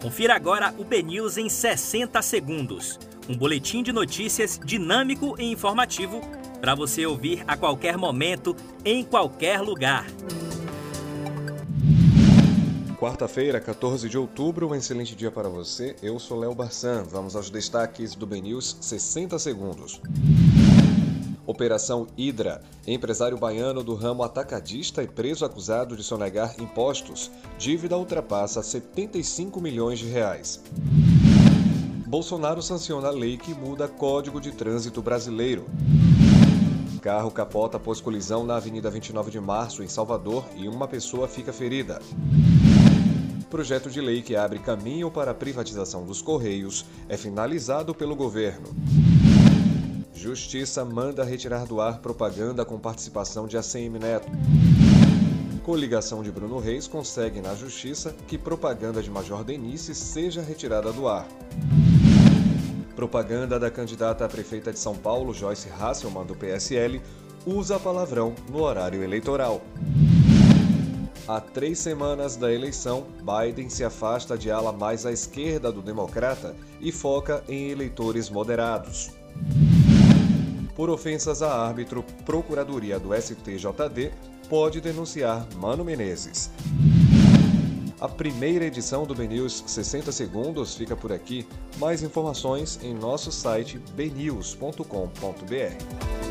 Confira agora o BNews em 60 segundos. Um boletim de notícias dinâmico e informativo para você ouvir a qualquer momento, em qualquer lugar. Quarta-feira, 14 de outubro, um excelente dia para você. Eu sou Léo Barçan. Vamos aos destaques do BNews 60 segundos. Operação Hidra. Empresário baiano do ramo atacadista e preso acusado de sonegar impostos. Dívida ultrapassa 75 milhões de reais. Bolsonaro sanciona a lei que muda Código de Trânsito Brasileiro. Carro capota após colisão na Avenida 29 de Março, em Salvador, e uma pessoa fica ferida. Projeto de lei que abre caminho para a privatização dos Correios é finalizado pelo governo. Justiça manda retirar do ar propaganda com participação de ACM Neto. Coligação de Bruno Reis consegue na Justiça que propaganda de Major Denise seja retirada do ar. Propaganda da candidata a prefeita de São Paulo, Joyce Hasselmann, do PSL, usa palavrão no horário eleitoral. Há três semanas da eleição, Biden se afasta de ala mais à esquerda do democrata e foca em eleitores moderados. Por ofensas a árbitro, Procuradoria do STJD pode denunciar Mano Menezes. A primeira edição do BNews 60 Segundos fica por aqui. Mais informações em nosso site bnews.com.br.